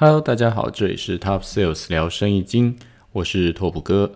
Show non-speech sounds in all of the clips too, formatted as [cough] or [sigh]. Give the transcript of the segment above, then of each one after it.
Hello，大家好，这里是 Top Sales 聊生意经，我是拓普哥。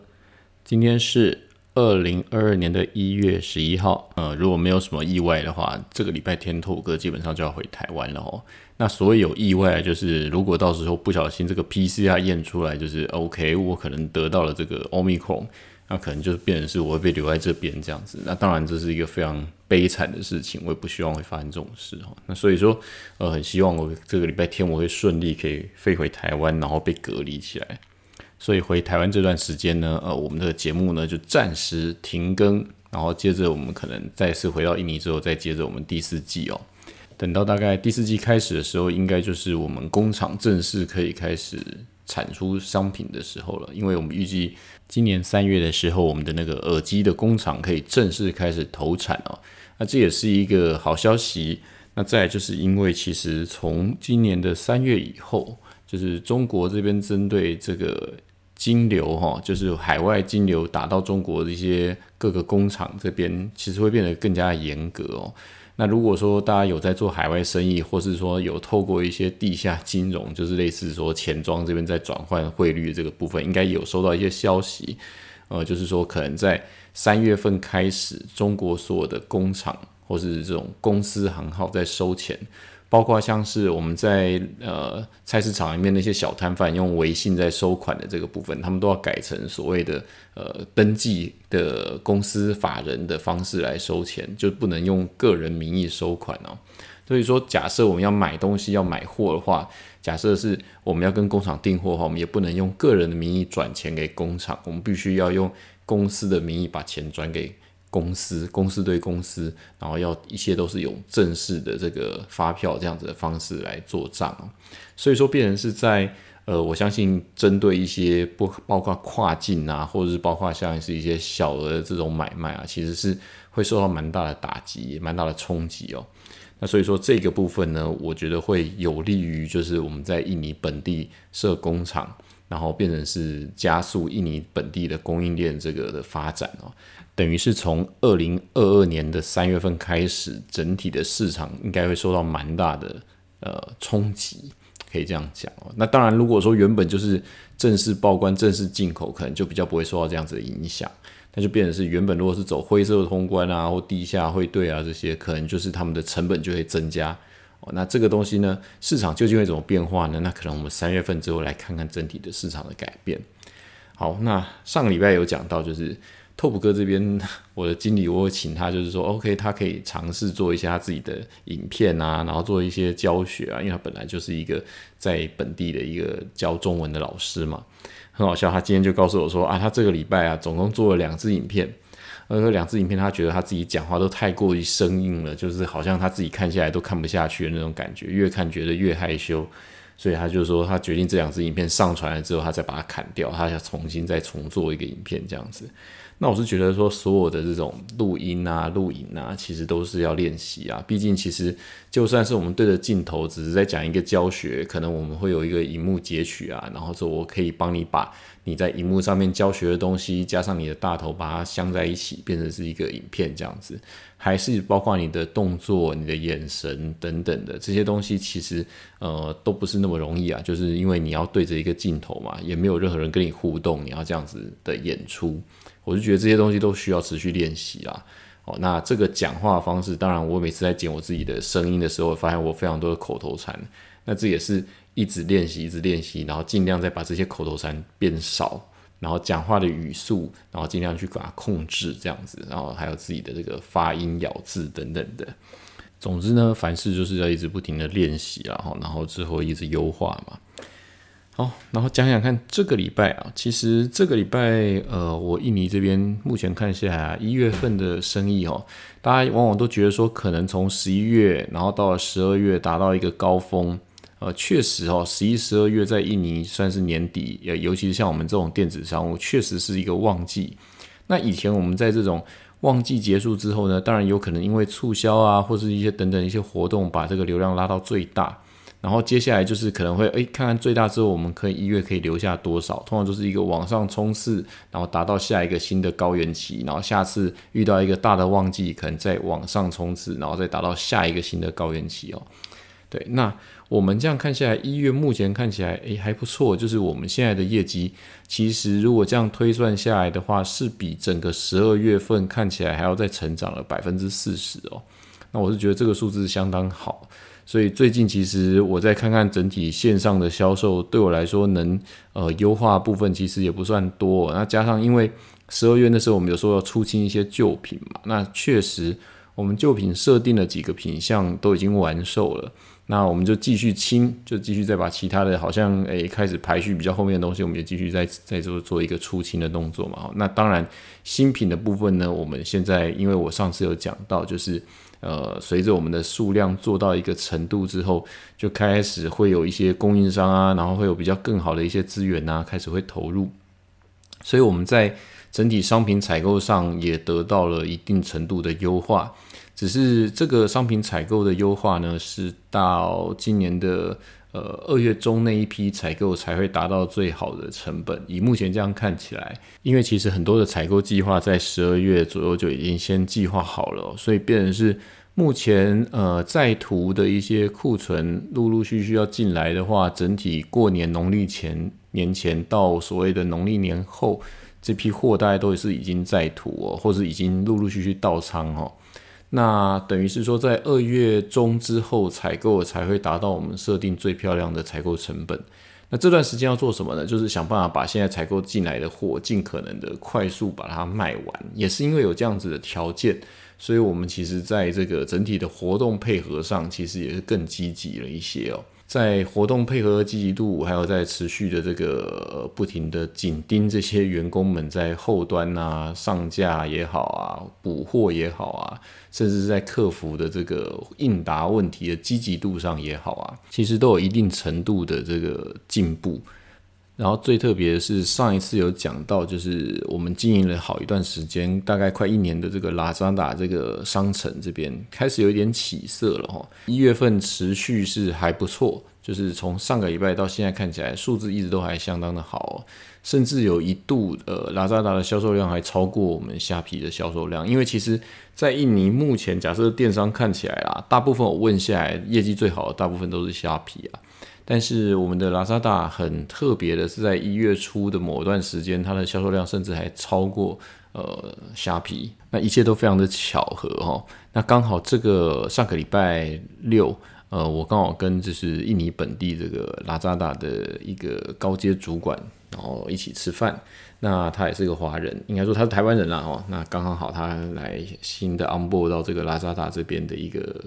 今天是二零二二年的一月十一号，呃，如果没有什么意外的话，这个礼拜天拓普哥基本上就要回台湾了哦。那所谓有意外，就是如果到时候不小心这个 PCR 验出来就是 OK，我可能得到了这个 Omicron。那可能就是变成是我会被留在这边这样子，那当然这是一个非常悲惨的事情，我也不希望会发生这种事哈。那所以说，呃，很希望我这个礼拜天我会顺利可以飞回台湾，然后被隔离起来。所以回台湾这段时间呢，呃，我们的节目呢就暂时停更，然后接着我们可能再次回到印尼之后，再接着我们第四季哦。等到大概第四季开始的时候，应该就是我们工厂正式可以开始。产出商品的时候了，因为我们预计今年三月的时候，我们的那个耳机的工厂可以正式开始投产哦。那这也是一个好消息。那再就是因为其实从今年的三月以后，就是中国这边针对这个金流哈，就是海外金流打到中国的一些各个工厂这边，其实会变得更加严格哦。那如果说大家有在做海外生意，或是说有透过一些地下金融，就是类似说钱庄这边在转换汇率这个部分，应该有收到一些消息，呃，就是说可能在三月份开始，中国所有的工厂或是这种公司行号在收钱。包括像是我们在呃菜市场里面那些小摊贩用微信在收款的这个部分，他们都要改成所谓的呃登记的公司法人的方式来收钱，就不能用个人名义收款哦。所以说，假设我们要买东西要买货的话，假设是我们要跟工厂订货的话，我们也不能用个人的名义转钱给工厂，我们必须要用公司的名义把钱转给。公司，公司对公司，然后要一切都是用正式的这个发票这样子的方式来做账所以说，变成是在呃，我相信针对一些不包括跨境啊，或者是包括像是一些小额的这种买卖啊，其实是会受到蛮大的打击，蛮大的冲击哦。那所以说这个部分呢，我觉得会有利于就是我们在印尼本地设工厂，然后变成是加速印尼本地的供应链这个的发展哦。等于是从二零二二年的三月份开始，整体的市场应该会受到蛮大的呃冲击，可以这样讲哦。那当然，如果说原本就是正式报关、正式进口，可能就比较不会受到这样子的影响。那就变成是原本如果是走灰色通关啊，或地下汇兑啊这些，可能就是他们的成本就会增加。那这个东西呢，市场究竟会怎么变化呢？那可能我们三月份之后来看看整体的市场的改变。好，那上个礼拜有讲到就是。拓普哥这边，我的经理我会请他，就是说，OK，他可以尝试做一些他自己的影片啊，然后做一些教学啊，因为他本来就是一个在本地的一个教中文的老师嘛，很好笑。他今天就告诉我说啊，他这个礼拜啊，总共做了两支影片，呃，两支影片他觉得他自己讲话都太过于生硬了，就是好像他自己看下来都看不下去的那种感觉，越看觉得越害羞，所以他就说他决定这两支影片上传了之后，他再把它砍掉，他要重新再重做一个影片这样子。那我是觉得说，所有的这种录音啊、录影啊，其实都是要练习啊。毕竟，其实就算是我们对着镜头，只是在讲一个教学，可能我们会有一个荧幕截取啊，然后说我可以帮你把你在荧幕上面教学的东西，加上你的大头，把它镶在一起，变成是一个影片这样子。还是包括你的动作、你的眼神等等的这些东西，其实呃都不是那么容易啊。就是因为你要对着一个镜头嘛，也没有任何人跟你互动，你要这样子的演出。我就觉得这些东西都需要持续练习啦。哦，那这个讲话方式，当然我每次在剪我自己的声音的时候，发现我非常多的口头禅。那这也是一直练习，一直练习，然后尽量再把这些口头禅变少，然后讲话的语速，然后尽量去把它控制这样子，然后还有自己的这个发音、咬字等等的。总之呢，凡事就是要一直不停的练习然后，然后之后一直优化嘛。好，然后讲讲看这个礼拜啊，其实这个礼拜，呃，我印尼这边目前看下来，一月份的生意哦，大家往往都觉得说，可能从十一月，然后到了十二月达到一个高峰，呃，确实哦，十一、十二月在印尼算是年底，呃，尤其是像我们这种电子商务，确实是一个旺季。那以前我们在这种旺季结束之后呢，当然有可能因为促销啊，或是一些等等一些活动，把这个流量拉到最大。然后接下来就是可能会诶，看看最大之后我们可以一月可以留下多少，通常就是一个往上冲刺，然后达到下一个新的高原期，然后下次遇到一个大的旺季，可能再往上冲刺，然后再达到下一个新的高原期哦。对，那我们这样看下来，一月目前看起来诶还不错，就是我们现在的业绩，其实如果这样推算下来的话，是比整个十二月份看起来还要再成长了百分之四十哦。那我是觉得这个数字相当好，所以最近其实我再看看整体线上的销售，对我来说能呃优化部分其实也不算多。那加上因为十二月那时候我们有时候要出清一些旧品嘛，那确实我们旧品设定的几个品项都已经完售了。那我们就继续清，就继续再把其他的好像诶开始排序比较后面的东西，我们就继续再再做做一个出清的动作嘛。那当然新品的部分呢，我们现在因为我上次有讲到，就是呃随着我们的数量做到一个程度之后，就开始会有一些供应商啊，然后会有比较更好的一些资源啊，开始会投入，所以我们在整体商品采购上也得到了一定程度的优化。只是这个商品采购的优化呢，是到今年的呃二月中那一批采购才会达到最好的成本。以目前这样看起来，因为其实很多的采购计划在十二月左右就已经先计划好了，所以变成是目前呃在途的一些库存陆陆续续要进来的话，整体过年农历前年前到所谓的农历年后，这批货大概都是已经在途哦，或是已经陆陆续续到仓哦。那等于是说，在二月中之后采购才会达到我们设定最漂亮的采购成本。那这段时间要做什么呢？就是想办法把现在采购进来的货尽可能的快速把它卖完。也是因为有这样子的条件，所以我们其实在这个整体的活动配合上，其实也是更积极了一些哦。在活动配合的积极度，还有在持续的这个不停的紧盯这些员工们在后端啊上架也好啊，补货也好啊，甚至是在客服的这个应答问题的积极度上也好啊，其实都有一定程度的这个进步。然后最特别的是，上一次有讲到，就是我们经营了好一段时间，大概快一年的这个拉扎达这个商城这边开始有一点起色了哈。一月份持续是还不错，就是从上个礼拜到现在看起来数字一直都还相当的好，甚至有一度呃拉扎达的销售量还超过我们虾皮的销售量。因为其实，在印尼目前假设电商看起来啦，大部分我问下来业绩最好的大部分都是虾皮啊。但是我们的拉扎达很特别的是，在一月初的某段时间，它的销售量甚至还超过呃虾皮，那一切都非常的巧合哈。那刚好这个上个礼拜六，呃，我刚好跟就是印尼本地这个拉扎达的一个高阶主管，然后一起吃饭。那他也是个华人，应该说他是台湾人啦哦。那刚刚好他来新的 onboard 到这个拉扎达这边的一个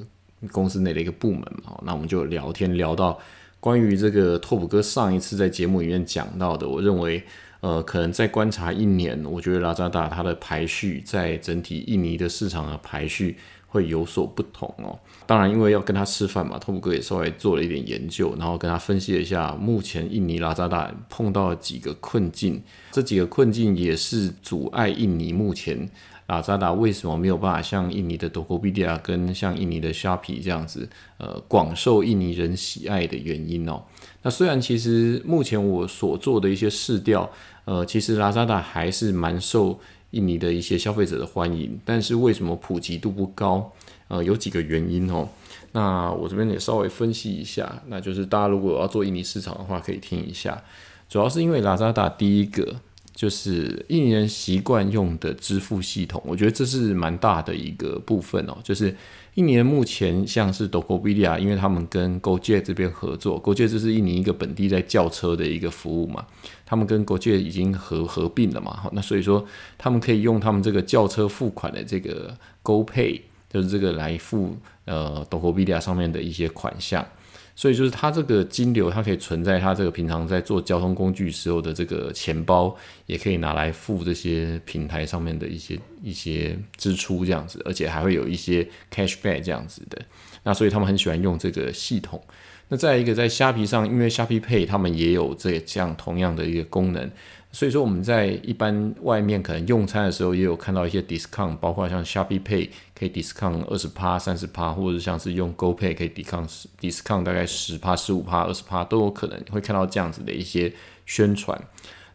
公司内的一个部门嘛，那我们就聊天聊到。关于这个拓普哥上一次在节目里面讲到的，我认为，呃，可能再观察一年，我觉得拉扎达它的排序在整体印尼的市场的排序会有所不同哦。当然，因为要跟他吃饭嘛，拓普哥也稍微做了一点研究，然后跟他分析了一下目前印尼拉扎达碰到几个困境，这几个困境也是阻碍印尼目前。拉扎达为什么没有办法像印尼的 Dokopedia 跟像印尼的虾皮这样子，呃，广受印尼人喜爱的原因哦？那虽然其实目前我所做的一些试调，呃，其实拉扎达还是蛮受印尼的一些消费者的欢迎，但是为什么普及度不高？呃，有几个原因哦。那我这边也稍微分析一下，那就是大家如果要做印尼市场的话，可以听一下，主要是因为拉扎达第一个。就是印尼人习惯用的支付系统，我觉得这是蛮大的一个部分哦。就是印尼人目前像是 Dokopedia，因为他们跟 Gojek 这边合作，Gojek 这是印尼一个本地在叫车的一个服务嘛，他们跟 Gojek 已经合合并了嘛，那所以说他们可以用他们这个叫车付款的这个 GoPay，就是这个来付呃 Dokopedia 上面的一些款项。所以就是它这个金流，它可以存在它这个平常在做交通工具时候的这个钱包，也可以拿来付这些平台上面的一些一些支出这样子，而且还会有一些 cashback 这样子的。那所以他们很喜欢用这个系统。那再一个在虾皮上，因为虾皮 Pay 他们也有这这样同样的一个功能。所以说我们在一般外面可能用餐的时候，也有看到一些 discount，包括像 Shopee Pay 可以 discount 二十趴、三十趴，或者像是用 Go Pay 可以 discount discount 大概十趴、十五趴、二十趴都有可能会看到这样子的一些宣传。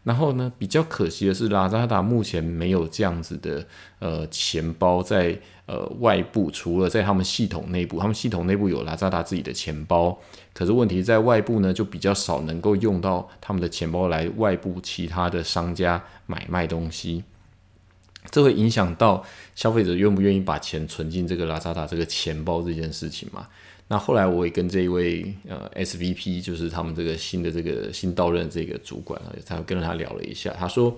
然后呢，比较可惜的是，拉扎达目前没有这样子的呃钱包在呃外部，除了在他们系统内部，他们系统内部有拉扎达自己的钱包，可是问题在外部呢，就比较少能够用到他们的钱包来外部其他的商家买卖东西，这会影响到消费者愿不愿意把钱存进这个拉扎达这个钱包这件事情嘛？那后来我也跟这一位呃 SVP，就是他们这个新的这个新到任这个主管啊，他跟他聊了一下，他说，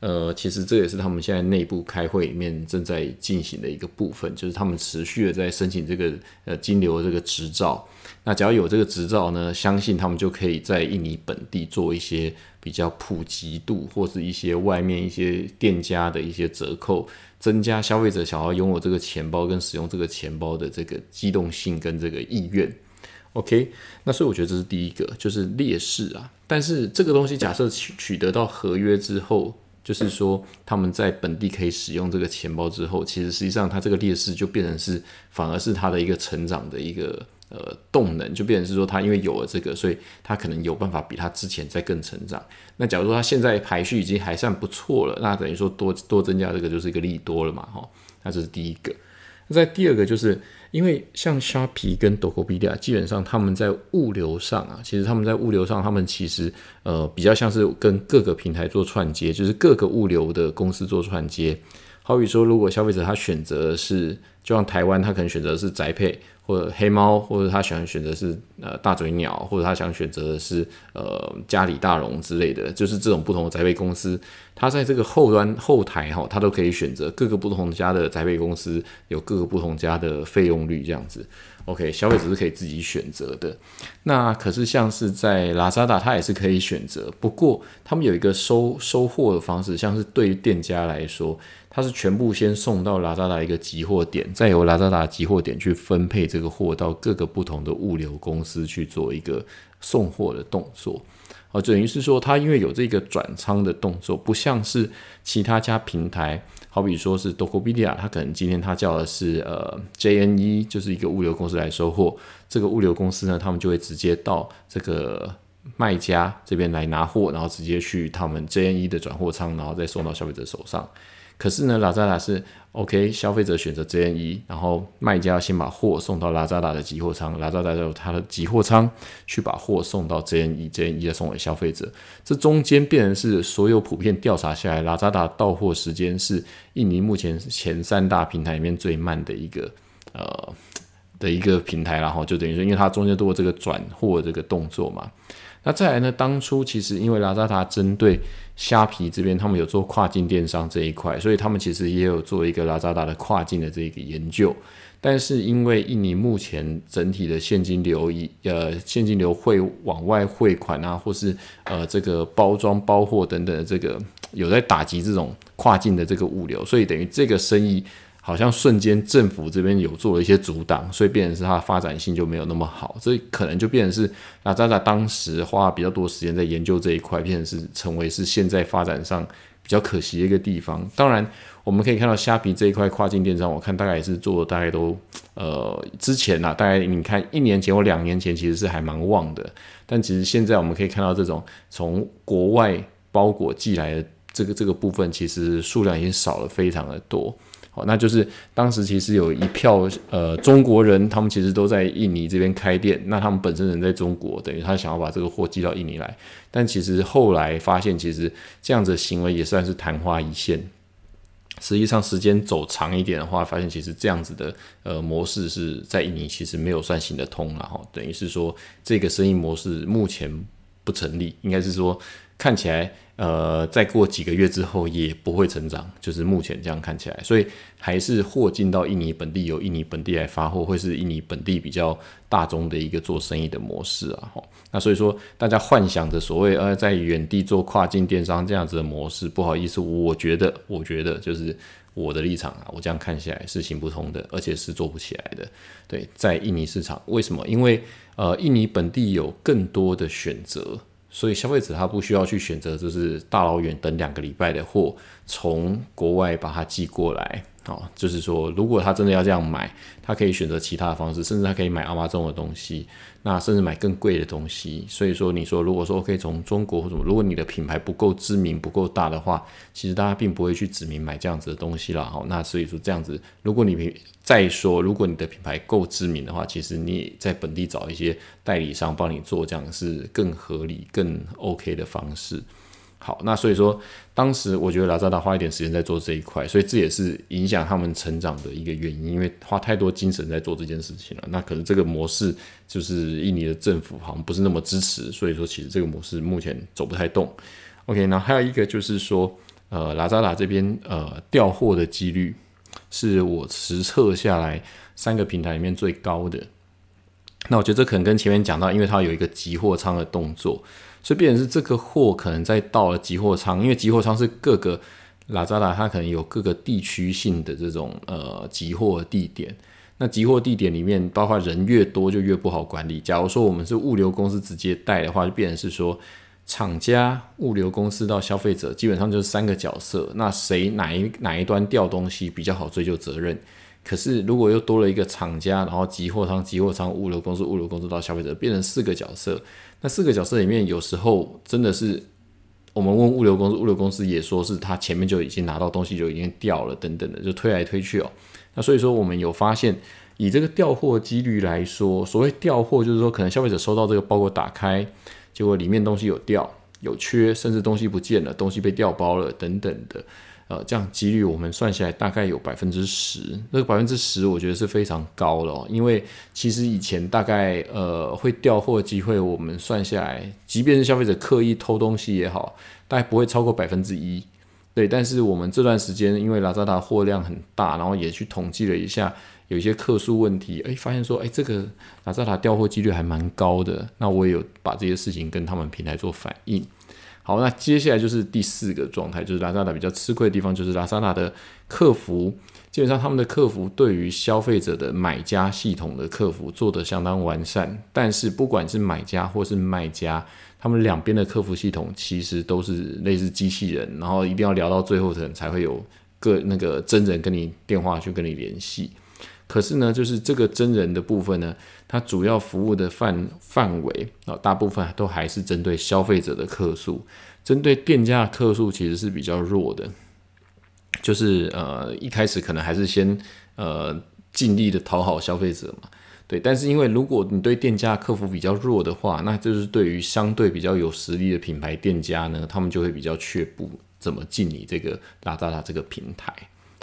呃，其实这也是他们现在内部开会里面正在进行的一个部分，就是他们持续的在申请这个呃金流这个执照。那只要有这个执照呢，相信他们就可以在印尼本地做一些比较普及度，或是一些外面一些店家的一些折扣，增加消费者想要拥有这个钱包跟使用这个钱包的这个机动性跟这个意愿。OK，那所以我觉得这是第一个，就是劣势啊。但是这个东西假设取取得到合约之后，就是说他们在本地可以使用这个钱包之后，其实实际上它这个劣势就变成是反而是它的一个成长的一个。呃，动能就变成是说，他因为有了这个，所以他可能有办法比他之前再更成长。那假如说他现在排序已经还算不错了，那等于说多多增加这个就是一个利多了嘛，哈。那这是第一个。那在第二个，就是因为像虾皮跟 Tokopedia，基本上他们在物流上啊，其实他们在物流上，他们其实呃比较像是跟各个平台做串接，就是各个物流的公司做串接。好比说，如果消费者他选择是，就像台湾，他可能选择是宅配。或者黑猫，或者他想选择是呃大嘴鸟，或者他想选择的是呃家里大龙之类的，就是这种不同的宅配公司，他在这个后端后台哈，他都可以选择各个不同家的宅配公司，有各个不同家的费用率这样子。OK，消费者是可以自己选择的。那可是像是在拉扎达，它也是可以选择，不过他们有一个收收货的方式，像是对于店家来说。它是全部先送到拉扎达一个集货点，再由拉扎达集货点去分配这个货到各个不同的物流公司去做一个送货的动作。哦，等于是说，它因为有这个转仓的动作，不像是其他家平台，好比说是 Tokopedia，它可能今天它叫的是呃 JNE，就是一个物流公司来收货，这个物流公司呢，他们就会直接到这个卖家这边来拿货，然后直接去他们 JNE 的转货仓，然后再送到消费者手上。可是呢，拉扎达是 OK，消费者选择 JNE，然后卖家先把货送到拉扎达的集货仓，拉扎达由他的集货仓去把货送到 JNE，JNE 再送给消费者。这中间变成是所有普遍调查下来，拉扎达到货时间是印尼目前前三大平台里面最慢的一个呃的一个平台，然后就等于说，因为它中间做这个转货这个动作嘛。那再来呢？当初其实因为拉扎达针对虾皮这边，他们有做跨境电商这一块，所以他们其实也有做一个拉扎达的跨境的这个研究。但是因为印尼目前整体的现金流一呃现金流会往外汇款啊，或是呃这个包装包货等等的这个有在打击这种跨境的这个物流，所以等于这个生意。好像瞬间政府这边有做了一些阻挡，所以变成是它发展性就没有那么好，所以可能就变成是那扎扎当时花比较多时间在研究这一块，变成是成为是现在发展上比较可惜的一个地方。当然，我们可以看到虾皮这一块跨境电商，我看大概也是做大概都呃之前呐，大概你看一年前或两年前其实是还蛮旺的，但其实现在我们可以看到这种从国外包裹寄来的这个这个部分，其实数量已经少了非常的多。好，那就是当时其实有一票呃中国人，他们其实都在印尼这边开店。那他们本身人在中国，等于他想要把这个货寄到印尼来。但其实后来发现，其实这样子行为也算是昙花一现。实际上时间走长一点的话，发现其实这样子的呃模式是在印尼其实没有算行得通了哈。等于是说这个生意模式目前不成立，应该是说看起来。呃，再过几个月之后也不会成长，就是目前这样看起来，所以还是货进到印尼本地，由印尼本地来发货，会是印尼本地比较大宗的一个做生意的模式啊。哈，那所以说大家幻想着所谓呃在远地做跨境电商这样子的模式，不好意思，我觉得，我觉得就是我的立场啊，我这样看起来是行不通的，而且是做不起来的。对，在印尼市场，为什么？因为呃，印尼本地有更多的选择。所以消费者他不需要去选择，就是大老远等两个礼拜的货从国外把它寄过来，哦，就是说，如果他真的要这样买，他可以选择其他的方式，甚至他可以买阿妈种的东西，那甚至买更贵的东西。所以说，你说如果说可以从中国或什么，如果你的品牌不够知名、不够大的话，其实大家并不会去指名买这样子的东西了。好，那所以说这样子，如果你再说，如果你的品牌够知名的话，其实你在本地找一些代理商帮你做，这样是更合理、更 OK 的方式。好，那所以说，当时我觉得拉扎达花一点时间在做这一块，所以这也是影响他们成长的一个原因，因为花太多精神在做这件事情了。那可能这个模式就是印尼的政府好像不是那么支持，所以说其实这个模式目前走不太动。OK，那还有一个就是说，呃，拉扎达这边呃调货的几率是我实测下来三个平台里面最高的。那我觉得这可能跟前面讲到，因为它有一个集货仓的动作。所以，变成是这个货可能在到了集货仓，因为集货仓是各个拉扎达，它可能有各个地区性的这种呃集货地点。那集货地点里面，包括人越多就越不好管理。假如说我们是物流公司直接带的话，就变成是说厂家、物流公司到消费者，基本上就是三个角色。那谁哪一哪一端掉东西比较好追究责任？可是如果又多了一个厂家，然后集货仓、集货仓、物流公司、物流公司到消费者，变成四个角色。那四个角色里面，有时候真的是我们问物流公司，物流公司也说是他前面就已经拿到东西就已经掉了，等等的，就推来推去哦。那所以说，我们有发现，以这个调货几率来说，所谓调货就是说，可能消费者收到这个包裹打开，结果里面东西有掉、有缺，甚至东西不见了，东西被调包了等等的。呃，这样几率我们算下来大概有百分之十，那个百分之十我觉得是非常高了，因为其实以前大概呃会调货机会，我们算下来，即便是消费者刻意偷东西也好，大概不会超过百分之一。对，但是我们这段时间因为拉扎达货量很大，然后也去统计了一下，有一些客诉问题，哎，发现说，哎，这个拉扎达调货几率还蛮高的，那我也有把这些事情跟他们平台做反应。好，那接下来就是第四个状态，就是拉萨达比较吃亏的地方，就是拉萨达的客服，基本上他们的客服对于消费者的买家系统的客服做得相当完善，但是不管是买家或是卖家，他们两边的客服系统其实都是类似机器人，然后一定要聊到最后层才会有个那个真人跟你电话去跟你联系。可是呢，就是这个真人的部分呢，它主要服务的范范围啊，大部分都还是针对消费者的客诉，针对店家的客诉其实是比较弱的。就是呃，一开始可能还是先呃尽力的讨好消费者嘛，对。但是因为如果你对店家客服比较弱的话，那就是对于相对比较有实力的品牌店家呢，他们就会比较却步怎么进你这个拉扎拉这个平台。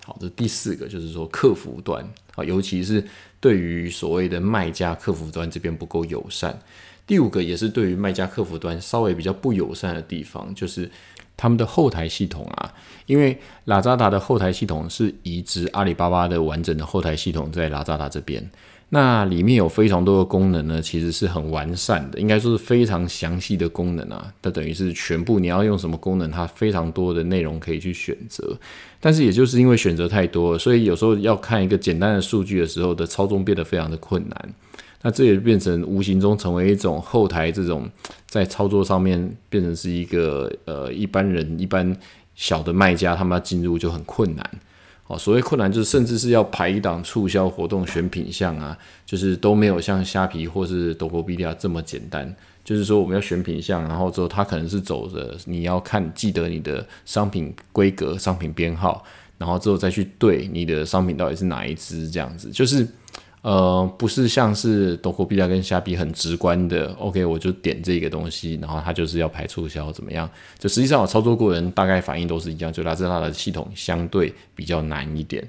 好，这第四个就是说客服端啊，尤其是对于所谓的卖家客服端这边不够友善。第五个也是对于卖家客服端稍微比较不友善的地方，就是他们的后台系统啊，因为拉扎达的后台系统是移植阿里巴巴的完整的后台系统在拉扎达这边。那里面有非常多的功能呢，其实是很完善的，应该说是非常详细的功能啊。它等于是全部你要用什么功能，它非常多的内容可以去选择。但是也就是因为选择太多，所以有时候要看一个简单的数据的时候的操纵变得非常的困难。那这也变成无形中成为一种后台这种在操作上面变成是一个呃一般人一般小的卖家他们要进入就很困难。哦，所谓困难就是，甚至是要排一档促销活动选品项啊，就是都没有像虾皮或是德国比利亚这么简单。就是说，我们要选品项，然后之后它可能是走着你要看记得你的商品规格、商品编号，然后之后再去对你的商品到底是哪一只这样子，就是。呃，不是像是多国币价跟虾比很直观的，OK，我就点这个东西，然后它就是要排促销怎么样？就实际上我操作过人大概反应都是一样，就拉知它的系统相对比较难一点。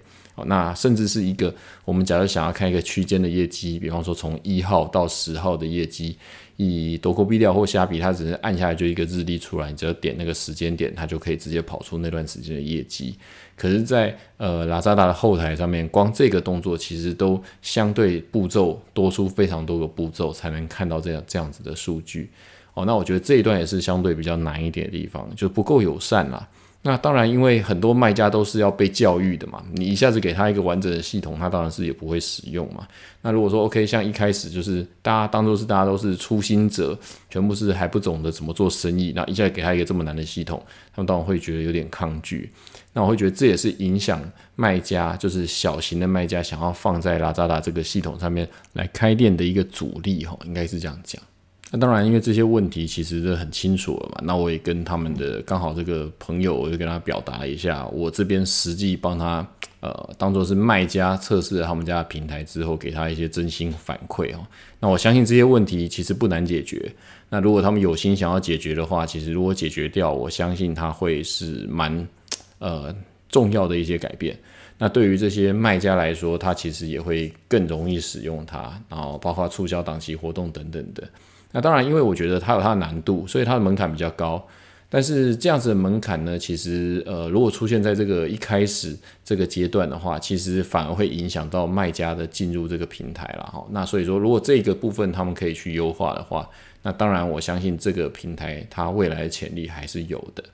那甚至是一个我们假如想要看一个区间的业绩，比方说从一号到十号的业绩。以多国币掉或虾比，它只是按下来就一个日历出来，你只要点那个时间点，它就可以直接跑出那段时间的业绩。可是，在呃拉扎达的后台上面，光这个动作其实都相对步骤多出非常多个步骤，才能看到这样这样子的数据。哦，那我觉得这一段也是相对比较难一点的地方，就不够友善啦。那当然，因为很多卖家都是要被教育的嘛，你一下子给他一个完整的系统，他当然是也不会使用嘛。那如果说 OK，像一开始就是大家当做是大家都是初心者，全部是还不懂得怎么做生意，那一下子给他一个这么难的系统，他们当然会觉得有点抗拒。那我会觉得这也是影响卖家，就是小型的卖家想要放在拉扎达这个系统上面来开店的一个阻力哈，应该是这样讲。那当然，因为这些问题其实是很清楚了嘛。那我也跟他们的刚好这个朋友，我就跟他表达一下，我这边实际帮他呃当做是卖家测试了他们家的平台之后，给他一些真心反馈哦。那我相信这些问题其实不难解决。那如果他们有心想要解决的话，其实如果解决掉，我相信他会是蛮呃重要的一些改变。那对于这些卖家来说，他其实也会更容易使用它，然后包括促销档期活动等等的。那当然，因为我觉得它有它的难度，所以它的门槛比较高。但是这样子的门槛呢，其实呃，如果出现在这个一开始这个阶段的话，其实反而会影响到卖家的进入这个平台了哈。那所以说，如果这个部分他们可以去优化的话，那当然我相信这个平台它未来的潜力还是有的。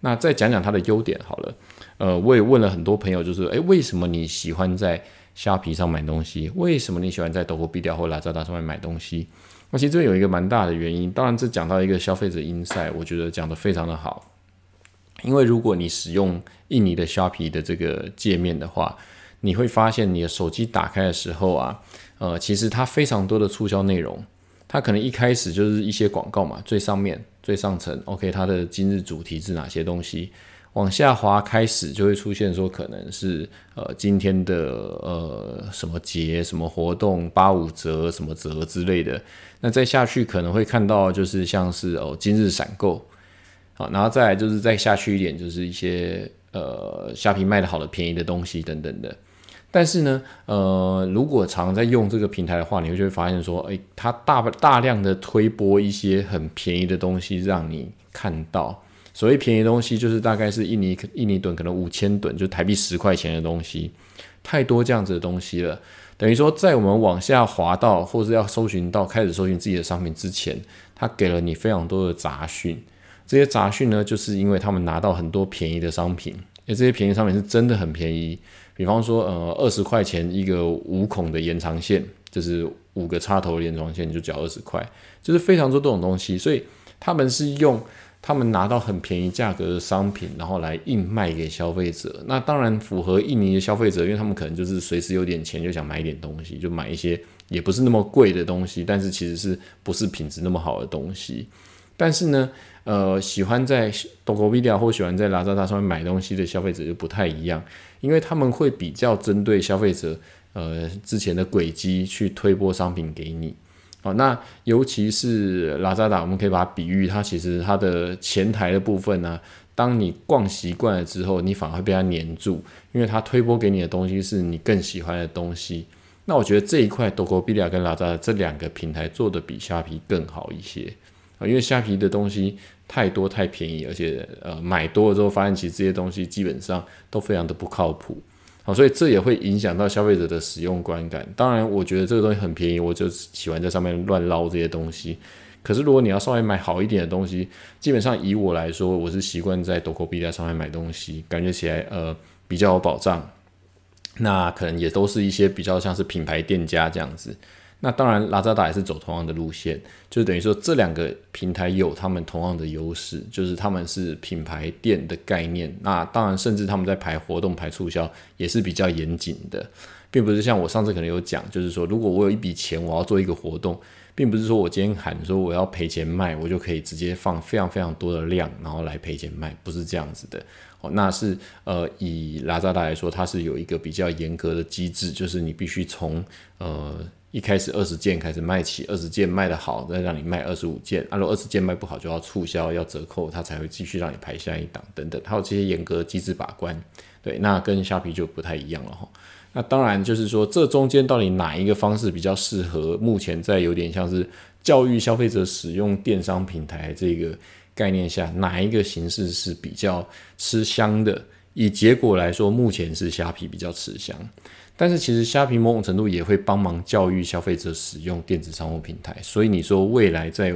那再讲讲它的优点好了。呃，我也问了很多朋友，就是诶，为什么你喜欢在虾皮上买东西？为什么你喜欢在抖音、B 调或拉扎达上面买东西？那其实这有一个蛮大的原因，当然这讲到一个消费者 insight，我觉得讲的非常的好。因为如果你使用印尼的虾皮的这个界面的话，你会发现你的手机打开的时候啊，呃，其实它非常多的促销内容，它可能一开始就是一些广告嘛，最上面最上层，OK，它的今日主题是哪些东西？往下滑开始就会出现说可能是呃今天的呃什么节什么活动八五折什么折之类的，那再下去可能会看到就是像是哦今日闪购，好，然后再来就是再下去一点就是一些呃虾皮卖的好的便宜的东西等等的，但是呢呃如果常在用这个平台的话，你会就会发现说，诶，它大大量的推播一些很便宜的东西让你看到。所谓便宜东西，就是大概是印尼印尼盾可能五千吨，就台币十块钱的东西，太多这样子的东西了。等于说，在我们往下滑到，或是要搜寻到开始搜寻自己的商品之前，他给了你非常多的杂讯。这些杂讯呢，就是因为他们拿到很多便宜的商品，而这些便宜商品是真的很便宜。比方说，呃，二十块钱一个五孔的延长线，就是五个插头的延长线，你就缴二十块，就是非常多这种东西。所以他们是用。他们拿到很便宜价格的商品，然后来硬卖给消费者。那当然符合印尼的消费者，因为他们可能就是随时有点钱就想买一点东西，就买一些也不是那么贵的东西，但是其实是不是品质那么好的东西。但是呢，呃，喜欢在 Tokopedia 或喜欢在 Lazada 上面买东西的消费者就不太一样，因为他们会比较针对消费者呃之前的轨迹去推播商品给你。好，那尤其是拉扎达，我们可以把它比喻，它其实它的前台的部分呢，当你逛习惯了之后，你反而会被它黏住，因为它推播给你的东西是你更喜欢的东西。那我觉得这一块 d o k o b i l a 跟拉扎达这两个平台做的比虾皮更好一些啊，因为虾皮的东西太多太便宜，而且呃买多了之后发现其实这些东西基本上都非常的不靠谱。好，所以这也会影响到消费者的使用观感。当然，我觉得这个东西很便宜，我就喜欢在上面乱捞这些东西。可是，如果你要稍微买好一点的东西，基本上以我来说，我是习惯在 d o k o b i a 上面买东西，感觉起来呃比较有保障。那可能也都是一些比较像是品牌店家这样子。那当然，拉扎达也是走同样的路线，就等于说这两个平台有他们同样的优势，就是他们是品牌店的概念。那当然，甚至他们在排活动、排促销也是比较严谨的，并不是像我上次可能有讲，就是说如果我有一笔钱，我要做一个活动，并不是说我今天喊说我要赔钱卖，我就可以直接放非常非常多的量，然后来赔钱卖，不是这样子的。哦，那是呃，以拉扎达来说，它是有一个比较严格的机制，就是你必须从呃。一开始二十件开始卖起，二十件卖得好，再让你卖二十五件。啊，如果二十件卖不好，就要促销，要折扣，它才会继续让你排下一档等等。还有这些严格机制把关，对，那跟虾皮就不太一样了哈。那当然就是说，这中间到底哪一个方式比较适合？目前在有点像是教育消费者使用电商平台这个概念下，哪一个形式是比较吃香的？以结果来说，目前是虾皮比较吃香。但是其实虾皮某种程度也会帮忙教育消费者使用电子商务平台，所以你说未来再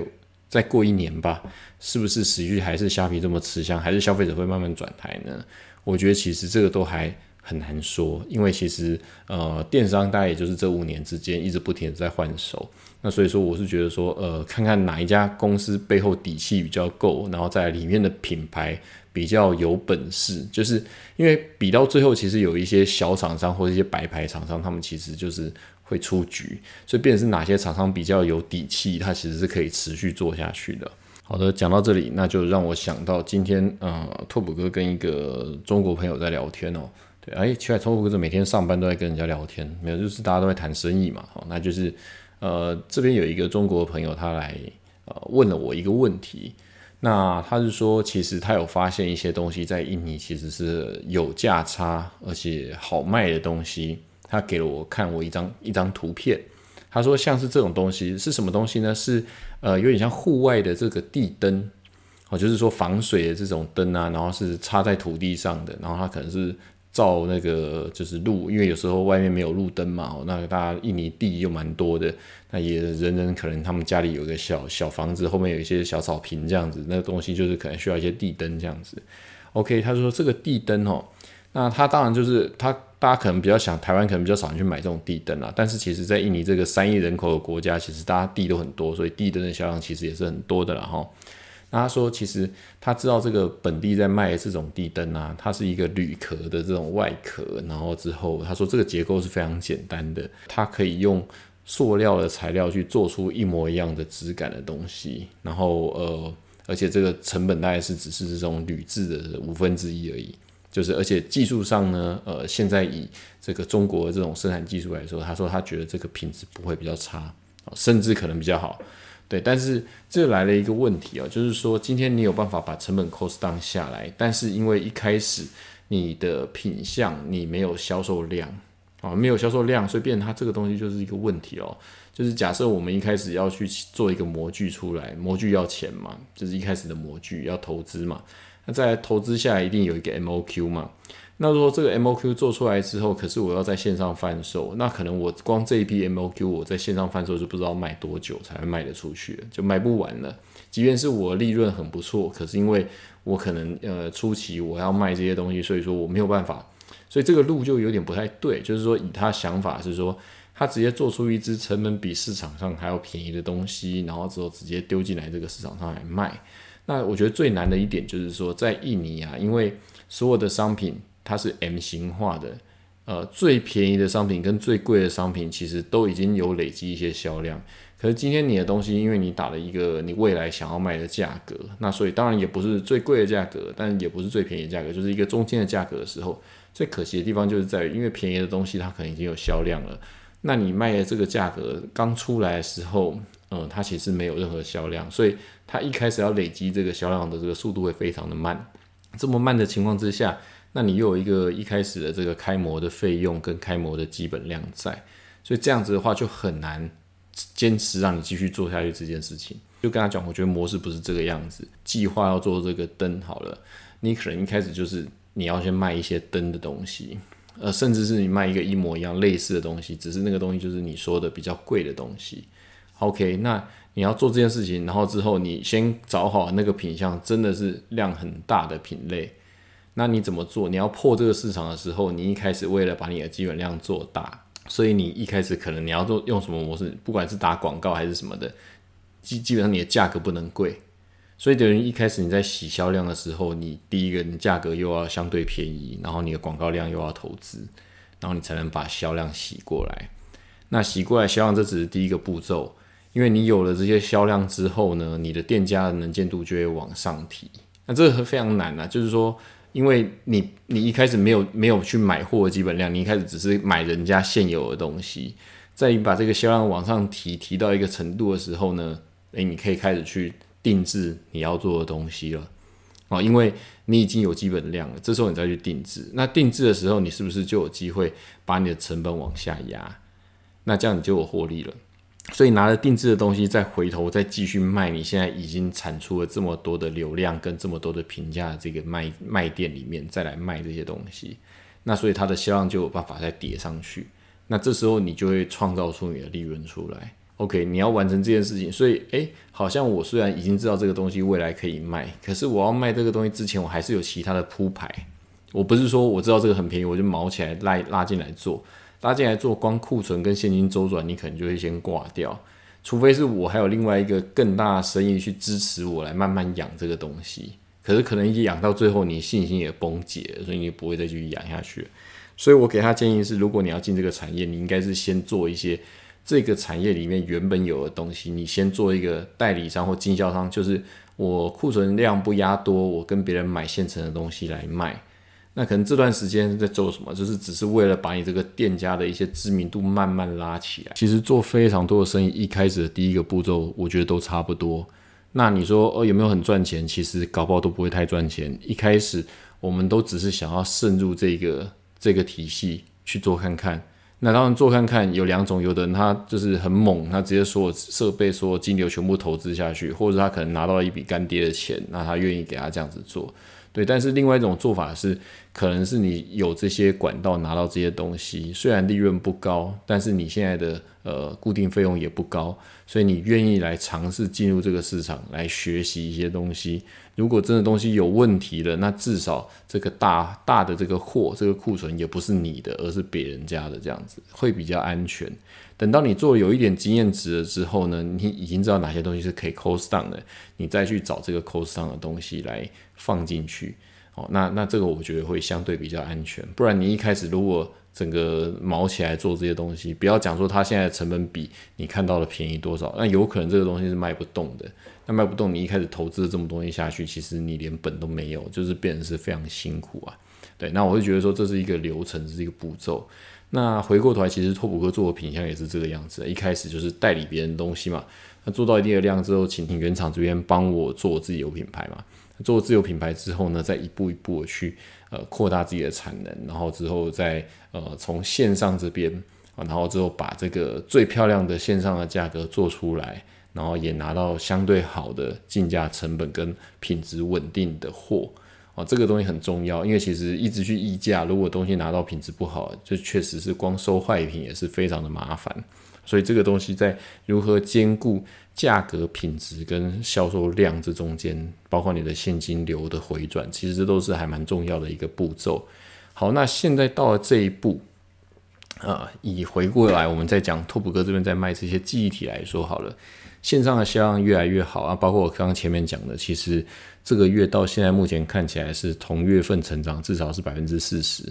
再过一年吧，是不是持续还是虾皮这么吃香，还是消费者会慢慢转台呢？我觉得其实这个都还很难说，因为其实呃，电商大概也就是这五年之间一直不停的在换手。那所以说，我是觉得说，呃，看看哪一家公司背后底气比较够，然后在里面的品牌比较有本事，就是因为比到最后，其实有一些小厂商或者一些白牌厂商，他们其实就是会出局，所以变成是哪些厂商比较有底气，它其实是可以持续做下去的。好的，讲到这里，那就让我想到今天，呃，拓普哥跟一个中国朋友在聊天哦，对，哎，奇怪，拓普哥每天上班都在跟人家聊天，没有，就是大家都在谈生意嘛，好，那就是。呃，这边有一个中国朋友，他来呃问了我一个问题。那他是说，其实他有发现一些东西在印尼其实是有价差，而且好卖的东西。他给了我看我一张一张图片。他说，像是这种东西是什么东西呢？是呃有点像户外的这个地灯哦，就是说防水的这种灯啊，然后是插在土地上的，然后它可能是。照那个就是路，因为有时候外面没有路灯嘛，那大家印尼地又蛮多的，那也人人可能他们家里有个小小房子，后面有一些小草坪这样子，那个东西就是可能需要一些地灯这样子。OK，他说这个地灯哦，那他当然就是他大家可能比较想台湾可能比较少人去买这种地灯啦，但是其实在印尼这个三亿人口的国家，其实大家地都很多，所以地灯的销量其实也是很多的了哈。他说，其实他知道这个本地在卖这种地灯啊，它是一个铝壳的这种外壳，然后之后他说这个结构是非常简单的，它可以用塑料的材料去做出一模一样的质感的东西，然后呃，而且这个成本大概是只是这种铝制的五分之一而已，就是而且技术上呢，呃，现在以这个中国的这种生产技术来说，他说他觉得这个品质不会比较差，甚至可能比较好。对，但是这来了一个问题哦，就是说今天你有办法把成本 cost down 下来，但是因为一开始你的品相你没有销售量啊，没有销售量，所以变成它这个东西就是一个问题哦。就是假设我们一开始要去做一个模具出来，模具要钱嘛，就是一开始的模具要投资嘛，那再投资下来一定有一个 MOQ 嘛。那如果这个 MOQ 做出来之后，可是我要在线上贩售，那可能我光这一批 MOQ 我在线上贩售就不知道卖多久才会卖得出去，就卖不完了。即便是我利润很不错，可是因为我可能呃初期我要卖这些东西，所以说我没有办法，所以这个路就有点不太对。就是说以他想法是说，他直接做出一支成本比市场上还要便宜的东西，然后之后直接丢进来这个市场上来卖。那我觉得最难的一点就是说，在印尼啊，因为所有的商品。它是 M 型化的，呃，最便宜的商品跟最贵的商品其实都已经有累积一些销量。可是今天你的东西，因为你打了一个你未来想要卖的价格，那所以当然也不是最贵的价格，但也不是最便宜的价格，就是一个中间的价格的时候，最可惜的地方就是在于，因为便宜的东西它可能已经有销量了，那你卖的这个价格刚出来的时候，嗯，它其实没有任何销量，所以它一开始要累积这个销量的这个速度会非常的慢。这么慢的情况之下。那你又有一个一开始的这个开模的费用跟开模的基本量在，所以这样子的话就很难坚持让你继续做下去这件事情。就跟他讲，我觉得模式不是这个样子。计划要做这个灯好了，你可能一开始就是你要先卖一些灯的东西，呃，甚至是你卖一个一模一样类似的东西，只是那个东西就是你说的比较贵的东西。OK，那你要做这件事情，然后之后你先找好那个品相，真的是量很大的品类。那你怎么做？你要破这个市场的时候，你一开始为了把你的基本量做大，所以你一开始可能你要做用什么模式？不管是打广告还是什么的，基基本上你的价格不能贵。所以等于一开始你在洗销量的时候，你第一个你价格又要相对便宜，然后你的广告量又要投资，然后你才能把销量洗过来。那洗过来销量这只是第一个步骤，因为你有了这些销量之后呢，你的店家的能见度就会往上提。那这个非常难啊，就是说。因为你你一开始没有没有去买货的基本量，你一开始只是买人家现有的东西，在你把这个销量往上提提到一个程度的时候呢，诶，你可以开始去定制你要做的东西了，哦，因为你已经有基本量了，这时候你再去定制，那定制的时候你是不是就有机会把你的成本往下压？那这样你就有获利了。所以拿了定制的东西，再回头再继续卖，你现在已经产出了这么多的流量跟这么多的评价，这个卖卖店里面再来卖这些东西，那所以它的销量就有办法再叠上去。那这时候你就会创造出你的利润出来。OK，你要完成这件事情，所以诶，好像我虽然已经知道这个东西未来可以卖，可是我要卖这个东西之前，我还是有其他的铺排。我不是说我知道这个很便宜，我就毛起来拉拉进来做，拉进来做，光库存跟现金周转，你可能就会先挂掉。除非是我还有另外一个更大的生意去支持我来慢慢养这个东西，可是可能一养到最后，你信心也崩解，所以你不会再继续养下去。所以我给他建议是，如果你要进这个产业，你应该是先做一些。这个产业里面原本有的东西，你先做一个代理商或经销商，就是我库存量不压多，我跟别人买现成的东西来卖。那可能这段时间在做什么？就是只是为了把你这个店家的一些知名度慢慢拉起来。其实做非常多的生意，一开始的第一个步骤，我觉得都差不多。那你说哦有没有很赚钱？其实搞不好都不会太赚钱。一开始我们都只是想要渗入这个这个体系去做看看。那当然做看看有两种，有的人他就是很猛，他直接所有设备、所有金流全部投资下去，或者他可能拿到了一笔干爹的钱，那他愿意给他这样子做。对，但是另外一种做法是，可能是你有这些管道拿到这些东西，虽然利润不高，但是你现在的呃固定费用也不高，所以你愿意来尝试进入这个市场来学习一些东西。如果真的东西有问题了，那至少这个大大的这个货，这个库存也不是你的，而是别人家的，这样子会比较安全。等到你做有一点经验值了之后呢，你已经知道哪些东西是可以 cost down 的，你再去找这个 cost down 的东西来放进去。哦，那那这个我觉得会相对比较安全。不然你一开始如果整个毛起来做这些东西，不要讲说它现在成本比你看到的便宜多少，那有可能这个东西是卖不动的。那卖不动，你一开始投资了这么多东西下去，其实你连本都没有，就是变成是非常辛苦啊。对，那我会觉得说这是一个流程，是一个步骤。那回过头来，其实拓普哥做的品相也是这个样子，一开始就是代理别人东西嘛。那做到一定的量之后，请请原厂这边帮我做自己有品牌嘛。做自有品牌之后呢，再一步一步的去呃扩大自己的产能，然后之后再呃从线上这边啊，然后之后把这个最漂亮的线上的价格做出来，然后也拿到相对好的进价成本跟品质稳定的货啊，这个东西很重要，因为其实一直去议价，如果东西拿到品质不好，就确实是光收坏品也是非常的麻烦。所以这个东西在如何兼顾价格、品质跟销售量这中间，包括你的现金流的回转，其实这都是还蛮重要的一个步骤。好，那现在到了这一步，啊，以回过来我们再讲拓普哥这边在卖这些记忆体来说好了，线上的销量越来越好啊，包括我刚刚前面讲的，其实这个月到现在目前看起来是同月份成长至少是百分之四十。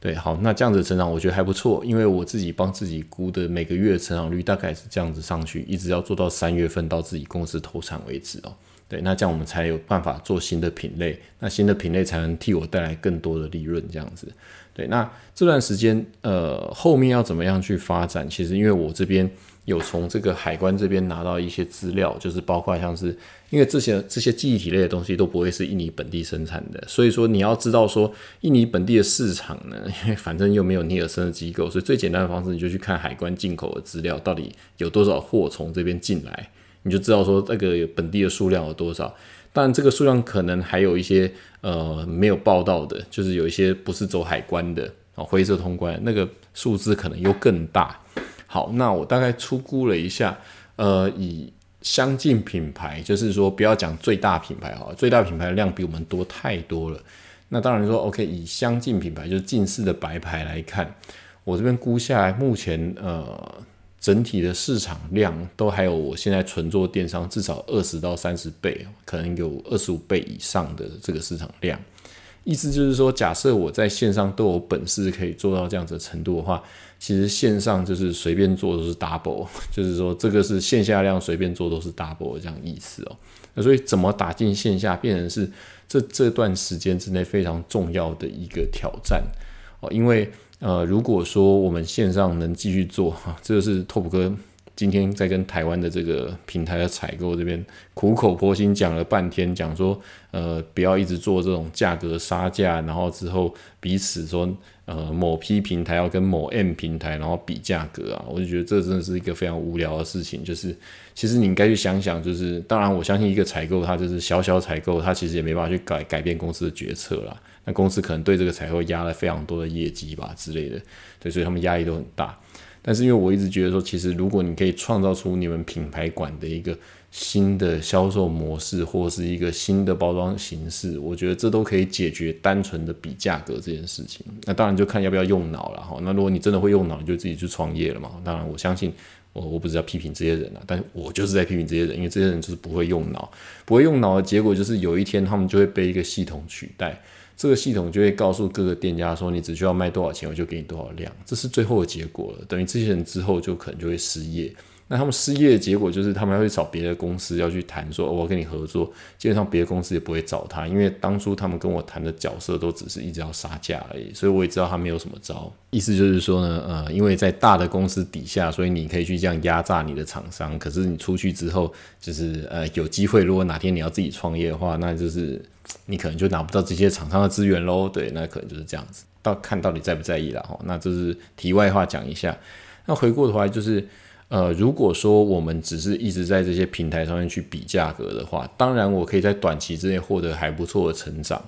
对，好，那这样子成长我觉得还不错，因为我自己帮自己估的每个月成长率大概是这样子上去，一直要做到三月份到自己公司投产为止哦。对，那这样我们才有办法做新的品类，那新的品类才能替我带来更多的利润，这样子。对，那这段时间呃后面要怎么样去发展？其实因为我这边。有从这个海关这边拿到一些资料，就是包括像是，因为这些这些记忆体类的东西都不会是印尼本地生产的，所以说你要知道说印尼本地的市场呢，因 [laughs] 为反正又没有尼尔森的机构，所以最简单的方式你就去看海关进口的资料，到底有多少货从这边进来，你就知道说那个本地的数量有多少。但这个数量可能还有一些呃没有报道的，就是有一些不是走海关的啊灰色通关，那个数字可能又更大。好，那我大概粗估了一下，呃，以相近品牌，就是说不要讲最大品牌哈，最大品牌的量比我们多太多了。那当然说，OK，以相近品牌，就是近似的白牌来看，我这边估下来，目前呃整体的市场量都还有我现在纯做电商至少二十到三十倍，可能有二十五倍以上的这个市场量。意思就是说，假设我在线上都有本事可以做到这样子的程度的话，其实线上就是随便做都是 double，[laughs] 就是说这个是线下量随便做都是 double 这样意思哦。那所以怎么打进线下，变成是这这段时间之内非常重要的一个挑战哦。因为呃，如果说我们线上能继续做哈，这个是 Top 哥。今天在跟台湾的这个平台的采购这边苦口婆心讲了半天，讲说，呃，不要一直做这种价格杀价，然后之后彼此说，呃，某 P 平台要跟某 M 平台然后比价格啊，我就觉得这真的是一个非常无聊的事情。就是，其实你应该去想想，就是，当然我相信一个采购他就是小小采购，他其实也没办法去改改变公司的决策啦。那公司可能对这个采购压了非常多的业绩吧之类的，对，所以他们压力都很大。但是因为我一直觉得说，其实如果你可以创造出你们品牌馆的一个新的销售模式，或是一个新的包装形式，我觉得这都可以解决单纯的比价格这件事情。那当然就看要不要用脑了哈。那如果你真的会用脑，你就自己去创业了嘛。当然，我相信我我不是要批评这些人啊，但我就是在批评这些人，因为这些人就是不会用脑，不会用脑的结果就是有一天他们就会被一个系统取代。这个系统就会告诉各个店家说，你只需要卖多少钱，我就给你多少量，这是最后的结果了。等于这些人之后就可能就会失业。那他们失业的结果就是，他们会找别的公司要去谈，说我要跟你合作。基本上别的公司也不会找他，因为当初他们跟我谈的角色都只是一直要杀价而已。所以我也知道他没有什么招。意思就是说呢，呃，因为在大的公司底下，所以你可以去这样压榨你的厂商。可是你出去之后，就是呃有机会，如果哪天你要自己创业的话，那就是你可能就拿不到这些厂商的资源喽。对，那可能就是这样子。到看到底在不在意了哈。那这是题外话讲一下。那回过头来就是。呃，如果说我们只是一直在这些平台上面去比价格的话，当然我可以在短期之内获得还不错的成长。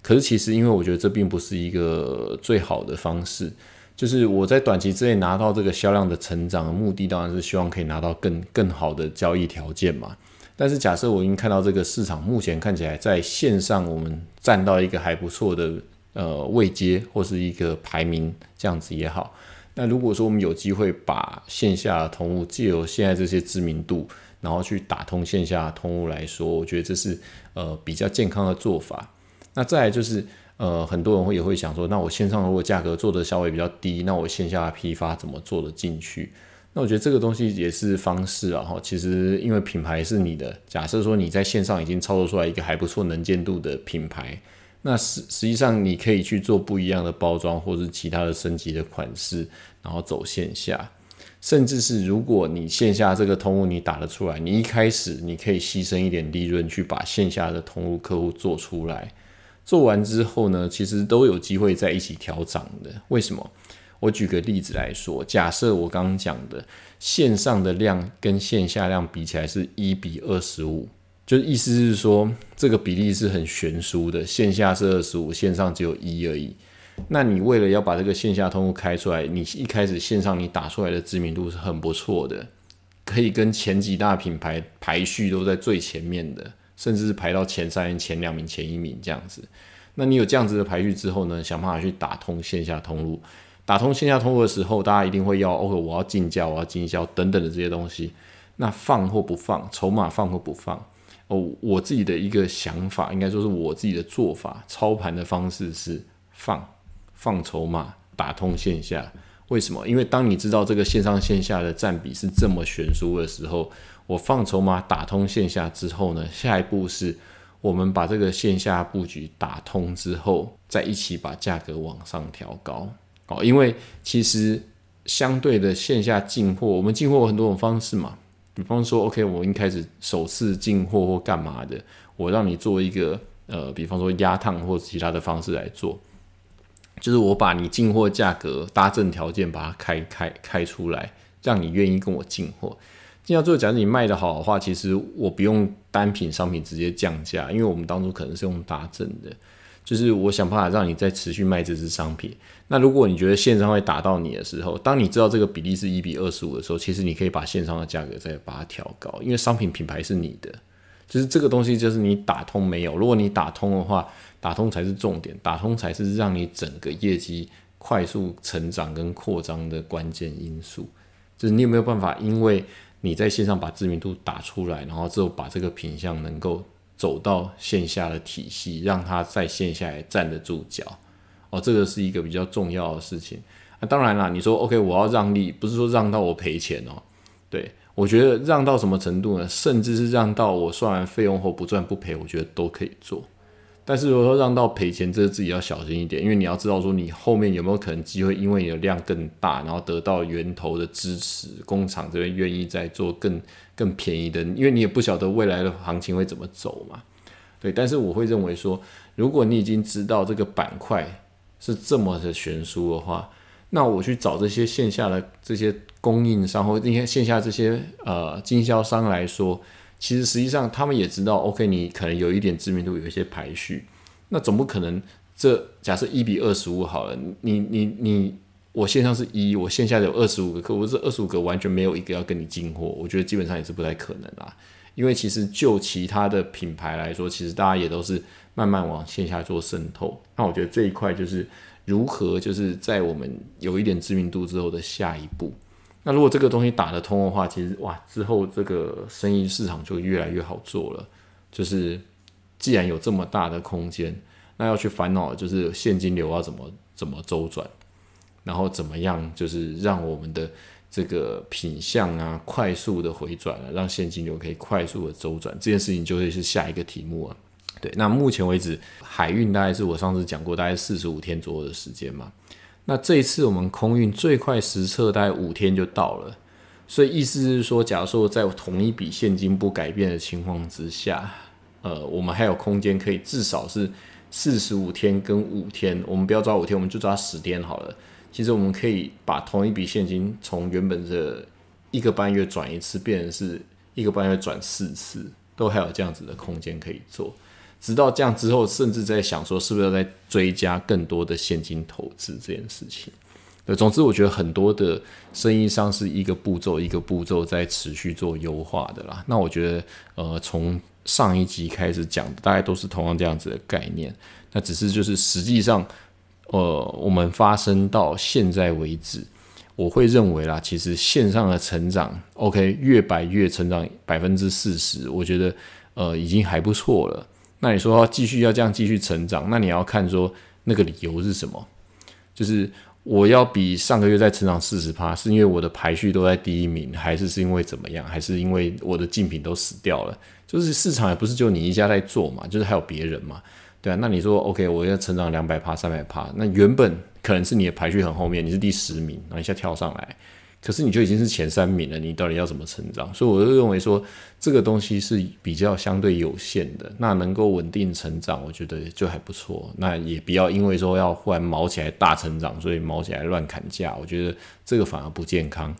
可是其实，因为我觉得这并不是一个最好的方式。就是我在短期之内拿到这个销量的成长的目的，当然是希望可以拿到更更好的交易条件嘛。但是假设我已经看到这个市场目前看起来在线上我们占到一个还不错的呃位阶或是一个排名这样子也好。那如果说我们有机会把线下的通路借由现在这些知名度，然后去打通线下通路来说，我觉得这是呃比较健康的做法。那再来就是呃很多人会也会想说，那我线上如果价格做的稍微比较低，那我线下批发怎么做的进去？那我觉得这个东西也是方式啊哈。其实因为品牌是你的，假设说你在线上已经操作出来一个还不错能见度的品牌。那实实际上，你可以去做不一样的包装，或是其他的升级的款式，然后走线下。甚至是如果你线下这个通路你打得出来，你一开始你可以牺牲一点利润去把线下的通路客户做出来。做完之后呢，其实都有机会在一起调涨的。为什么？我举个例子来说，假设我刚刚讲的线上的量跟线下量比起来是一比二十五。就意思是说，这个比例是很悬殊的，线下是二十五，线上只有一而已。那你为了要把这个线下通路开出来，你一开始线上你打出来的知名度是很不错的，可以跟前几大品牌排序都在最前面的，甚至是排到前三、前两名、前一名这样子。那你有这样子的排序之后呢，想办法去打通线下通路。打通线下通路的时候，大家一定会要，OK，我要进价，我要经销等等的这些东西。那放或不放，筹码放或不放。哦，我自己的一个想法，应该说是我自己的做法，操盘的方式是放放筹码，打通线下。为什么？因为当你知道这个线上线下的占比是这么悬殊的时候，我放筹码打通线下之后呢，下一步是我们把这个线下布局打通之后，再一起把价格往上调高。哦，因为其实相对的线下进货，我们进货有很多种方式嘛。比方说，OK，我一开始首次进货或干嘛的，我让你做一个呃，比方说压烫或其他的方式来做，就是我把你进货价格搭正条件把它开开开出来，让你愿意跟我进货。进到最后，假如你卖的好的话，其实我不用单品商品直接降价，因为我们当初可能是用搭正的。就是我想办法让你再持续卖这支商品。那如果你觉得线上会打到你的时候，当你知道这个比例是一比二十五的时候，其实你可以把线上的价格再把它调高，因为商品品牌是你的。就是这个东西，就是你打通没有？如果你打通的话，打通才是重点，打通才是让你整个业绩快速成长跟扩张的关键因素。就是你有没有办法，因为你在线上把知名度打出来，然后之后把这个品相能够。走到线下的体系，让它在线下也站得住脚哦，这个是一个比较重要的事情。那当然啦，你说 OK，我要让利，不是说让到我赔钱哦。对我觉得让到什么程度呢？甚至是让到我算完费用后不赚不赔，我觉得都可以做。但是如果说让到赔钱，这个自己要小心一点，因为你要知道说你后面有没有可能机会，因为你的量更大，然后得到源头的支持，工厂这边愿意再做更更便宜的，因为你也不晓得未来的行情会怎么走嘛。对，但是我会认为说，如果你已经知道这个板块是这么的悬殊的话，那我去找这些线下的这些供应商或那些线下这些呃经销商来说。其实实际上他们也知道，OK，你可能有一点知名度，有一些排序，那总不可能这假设一比二十五好了，你你你我线上是一，我线下有二十五个客户，这二十五个完全没有一个要跟你进货，我觉得基本上也是不太可能啦。因为其实就其他的品牌来说，其实大家也都是慢慢往线下做渗透。那我觉得这一块就是如何就是在我们有一点知名度之后的下一步。那如果这个东西打得通的话，其实哇，之后这个生意市场就越来越好做了。就是既然有这么大的空间，那要去烦恼就是现金流要怎么怎么周转，然后怎么样就是让我们的这个品相啊快速的回转了，让现金流可以快速的周转，这件事情就会是下一个题目啊。对，那目前为止海运大概是我上次讲过，大概四十五天左右的时间嘛。那这一次我们空运最快实测大概五天就到了，所以意思是说，假如说在同一笔现金不改变的情况之下，呃，我们还有空间可以至少是四十五天跟五天，我们不要抓五天，我们就抓十天好了。其实我们可以把同一笔现金从原本的一个半月转一次，变成是一个半月转四次，都还有这样子的空间可以做。直到这样之后，甚至在想说，是不是要再追加更多的现金投资这件事情。对，总之我觉得很多的生意上是一个步骤一个步骤在持续做优化的啦。那我觉得，呃，从上一集开始讲，大概都是同样这样子的概念。那只是就是实际上，呃，我们发生到现在为止，我会认为啦，其实线上的成长，OK，月百月成长百分之四十，我觉得呃已经还不错了。那你说继续要这样继续成长，那你要看说那个理由是什么？就是我要比上个月再成长四十趴，是因为我的排序都在第一名，还是是因为怎么样？还是因为我的竞品都死掉了？就是市场也不是就你一家在做嘛，就是还有别人嘛，对啊。那你说 OK，我要成长两百趴、三百趴，那原本可能是你的排序很后面，你是第十名，然后一下跳上来。可是你就已经是前三名了，你到底要怎么成长？所以我就认为说，这个东西是比较相对有限的。那能够稳定成长，我觉得就还不错。那也不要因为说要忽然毛起来大成长，所以毛起来乱砍价，我觉得这个反而不健康。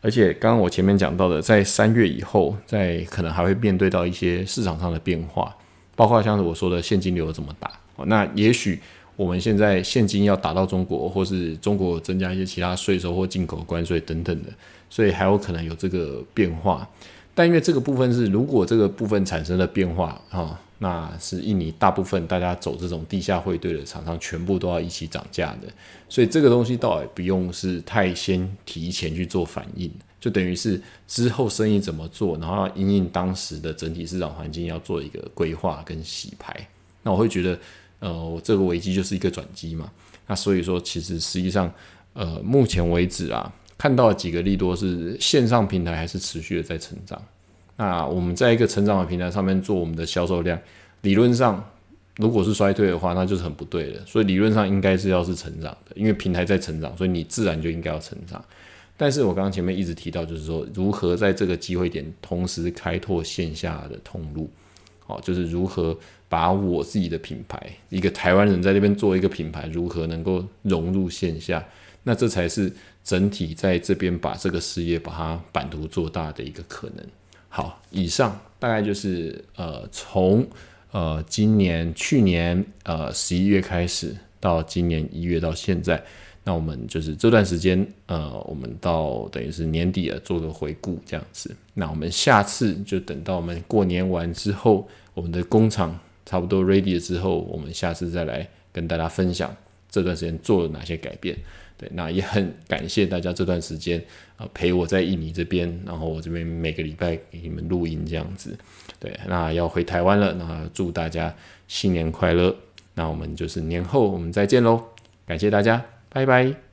而且刚刚我前面讲到的，在三月以后，在可能还会面对到一些市场上的变化，包括像是我说的现金流怎么打。那也许。我们现在现金要打到中国，或是中国增加一些其他税收或进口关税等等的，所以还有可能有这个变化。但因为这个部分是，如果这个部分产生了变化啊，那是印尼大部分大家走这种地下汇兑的厂商全部都要一起涨价的，所以这个东西倒也不用是太先提前去做反应，就等于是之后生意怎么做，然后因应当时的整体市场环境要做一个规划跟洗牌。那我会觉得。呃，这个危机就是一个转机嘛。那所以说，其实实际上，呃，目前为止啊，看到几个利多是线上平台还是持续的在成长。那我们在一个成长的平台上面做我们的销售量，理论上如果是衰退的话，那就是很不对的。所以理论上应该是要是成长的，因为平台在成长，所以你自然就应该要成长。但是我刚刚前面一直提到，就是说如何在这个机会点同时开拓线下的通路，好，就是如何。把我自己的品牌，一个台湾人在那边做一个品牌，如何能够融入线下？那这才是整体在这边把这个事业把它版图做大的一个可能。好，以上大概就是呃从呃今年去年呃十一月开始到今年一月到现在，那我们就是这段时间呃我们到等于是年底了做个回顾这样子。那我们下次就等到我们过年完之后，我们的工厂。差不多 ready 了之后，我们下次再来跟大家分享这段时间做了哪些改变。对，那也很感谢大家这段时间啊陪我在印尼这边，然后我这边每个礼拜给你们录音这样子。对，那要回台湾了，那祝大家新年快乐。那我们就是年后我们再见喽，感谢大家，拜拜。